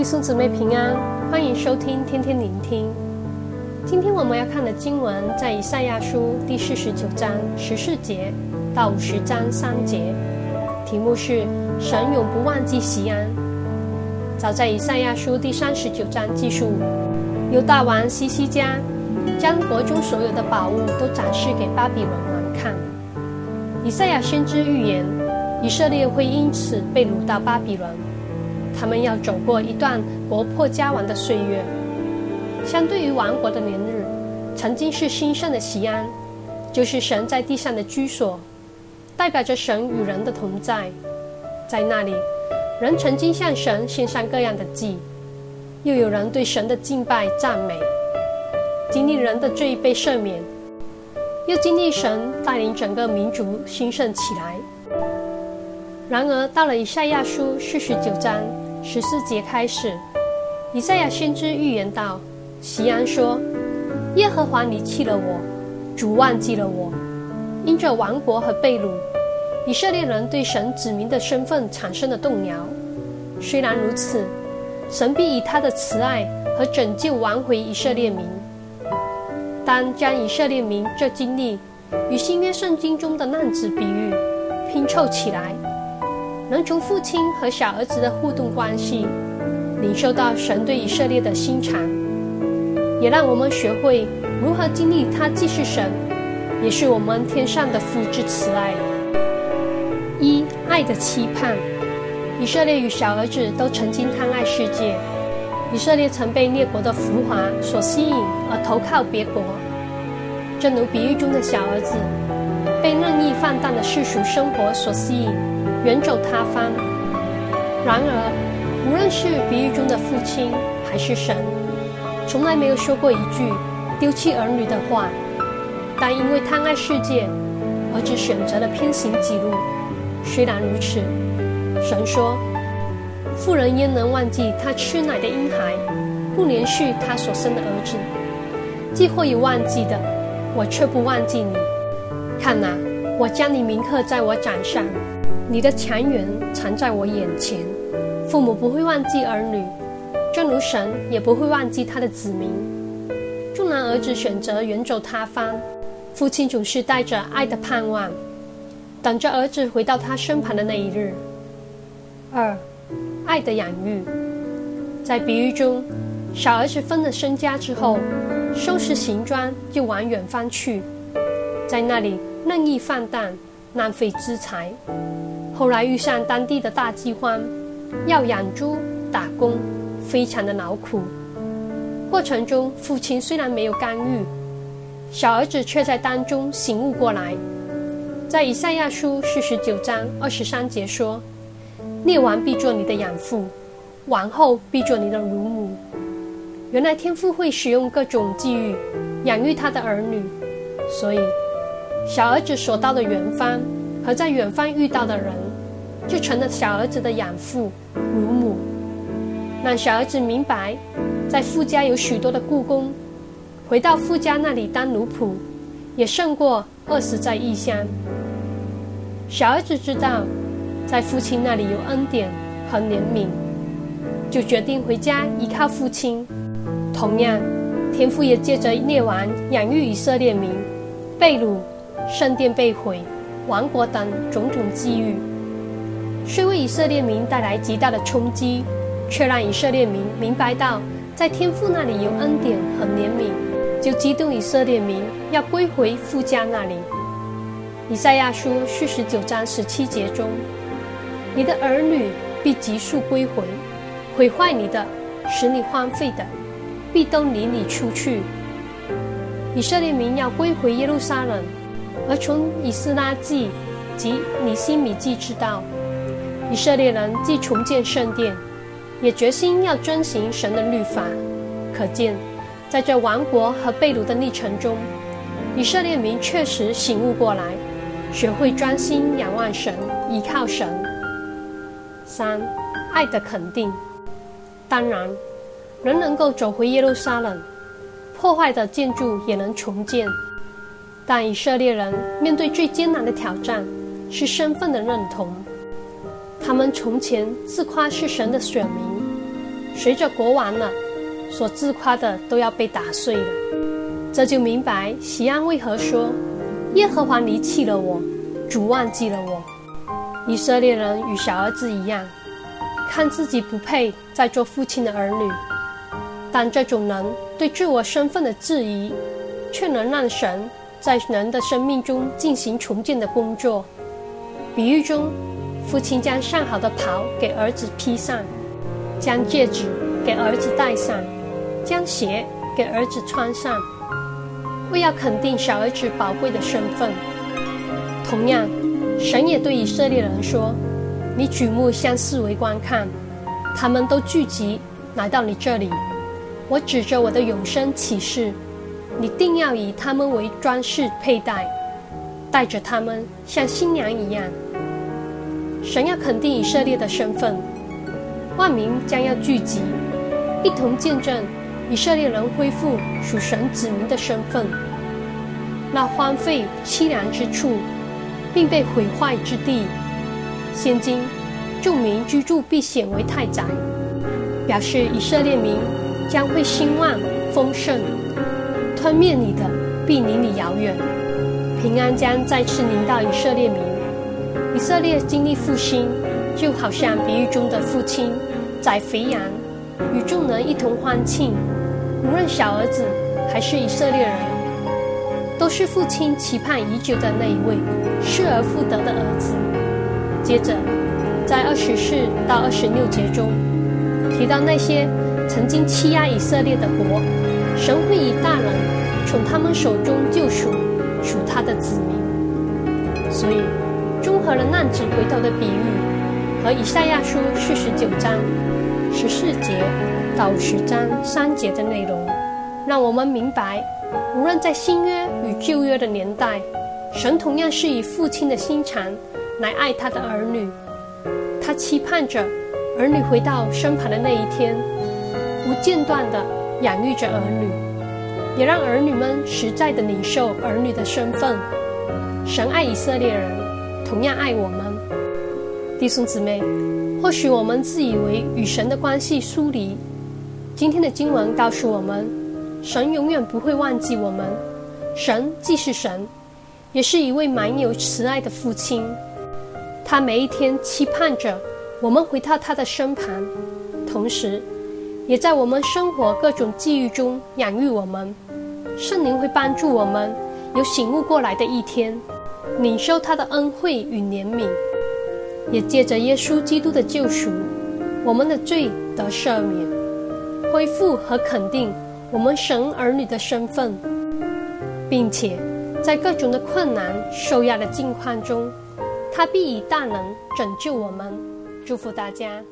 弟兄姊妹平安，欢迎收听天天聆听。今天我们要看的经文在以赛亚书第四十九章十四节到五十章三节，题目是“神永不忘记西安”。早在以赛亚书第三十九章记述，犹大王西西家将国中所有的宝物都展示给巴比伦王看。以赛亚先知预言，以色列会因此被掳到巴比伦。他们要走过一段国破家亡的岁月，相对于亡国的年日，曾经是兴盛的锡安，就是神在地上的居所，代表着神与人的同在。在那里，人曾经向神献上各样的祭，又有人对神的敬拜赞美，经历人的罪被赦免，又经历神带领整个民族兴盛起来。然而，到了以赛亚书四十九章。十四节开始，以赛亚先知预言道：“席安说，耶和华离弃了我，主忘记了我，因着亡国和被掳，以色列人对神子民的身份产生了动摇。虽然如此，神必以他的慈爱和拯救挽回以色列民。当将以色列民这经历与新约圣经中的浪子比喻拼凑起来。”能从父亲和小儿子的互动关系，领受到神对以色列的心肠，也让我们学会如何经历他既是神，也是我们天上的父之慈爱。一爱的期盼，以色列与小儿子都曾经贪爱世界，以色列曾被列国的浮华所吸引而投靠别国，正如比喻中的小儿子，被任意放荡的世俗生活所吸引。远走他方。然而，无论是比喻中的父亲还是神，从来没有说过一句丢弃儿女的话。但因为贪爱世界，儿子选择了偏行己路。虽然如此，神说：“妇人焉能忘记她吃奶的婴孩，不怜恤她所生的儿子？既或有忘记的，我却不忘记你。看哪，我将你铭刻在我掌上。”你的强援藏在我眼前，父母不会忘记儿女，正如神也不会忘记他的子民。纵然儿子选择远走他方，父亲总是带着爱的盼望，等着儿子回到他身旁的那一日。二，爱的养育，在比喻中，小儿子分了身家之后，收拾行装就往远方去，在那里任意放荡，浪费资财。后来遇上当地的大饥荒，要养猪打工，非常的劳苦。过程中，父亲虽然没有干预，小儿子却在当中醒悟过来。在以赛亚书四十九章二十三节说：“列王必做你的养父，王后必做你的乳母。”原来天父会使用各种际遇养育他的儿女，所以小儿子所到的远方和在远方遇到的人。就成了小儿子的养父、乳母，让小儿子明白，在富家有许多的雇工，回到富家那里当奴仆，也胜过饿死在异乡。小儿子知道，在父亲那里有恩典和怜悯，就决定回家依靠父亲。同样，天父也借着列王养育以色列民，被掳、圣殿被毁、王国等种种际遇。虽为以色列民带来极大的冲击，却让以色列民明白到，在天父那里有恩典和怜悯，就激动以色列民要归回父家那里。以赛亚书四十九章十七节中，你的儿女必急速归回，毁坏你的，使你荒废的，必都离你出去。以色列民要归回耶路撒冷，而从以斯拉记及尼希米记知道。以色列人既重建圣殿，也决心要遵行神的律法。可见，在这亡国和被掳的历程中，以色列民确实醒悟过来，学会专心仰望神，依靠神。三，爱的肯定。当然，人能够走回耶路撒冷，破坏的建筑也能重建，但以色列人面对最艰难的挑战是身份的认同。他们从前自夸是神的选民，随着国王了，所自夸的都要被打碎了。这就明白锡安为何说：“耶和华离弃了我，主忘记了我。”以色列人与小儿子一样，看自己不配再做父亲的儿女，但这种人对自我身份的质疑，却能让神在人的生命中进行重建的工作。比喻中，父亲将上好的袍给儿子披上，将戒指给儿子戴上，将鞋给儿子穿上，为要肯定小儿子宝贵的身份。同样，神也对以色列人说：“你举目向四围观看，他们都聚集来到你这里。我指着我的永生起誓，你定要以他们为装饰佩戴。”带着他们像新娘一样，神要肯定以色列的身份，万民将要聚集，一同见证以色列人恢复属神子民的身份。那荒废凄凉之处，并被毁坏之地，现今众民居住必显为太宅，表示以色列民将会兴旺丰盛，吞灭你的必离你遥远。平安将再次临到以色列民。以色列经历复兴，就好像比喻中的父亲宰肥羊，与众人一同欢庆。无论小儿子还是以色列人，都是父亲期盼已久的那一位失而复得的儿子。接着，在二十四到二十六节中，提到那些曾经欺压以色列的国，神会以大能从他们手中救赎。属他的子民，所以综合了浪子回头的比喻和以赛亚书四十九章十四节到十章三节的内容，让我们明白，无论在新约与旧约的年代，神同样是以父亲的心肠来爱他的儿女。他期盼着儿女回到身旁的那一天，不间断地养育着儿女。也让儿女们实在的领受儿女的身份。神爱以色列人，同样爱我们。弟兄姊妹，或许我们自以为与神的关系疏离，今天的经文告诉我们，神永远不会忘记我们。神既是神，也是一位满有慈爱的父亲。他每一天期盼着我们回到他的身旁，同时，也在我们生活各种际遇中养育我们。圣灵会帮助我们有醒悟过来的一天，领受他的恩惠与怜悯，也借着耶稣基督的救赎，我们的罪得赦免，恢复和肯定我们神儿女的身份，并且在各种的困难受压的境况中，他必以大能拯救我们。祝福大家。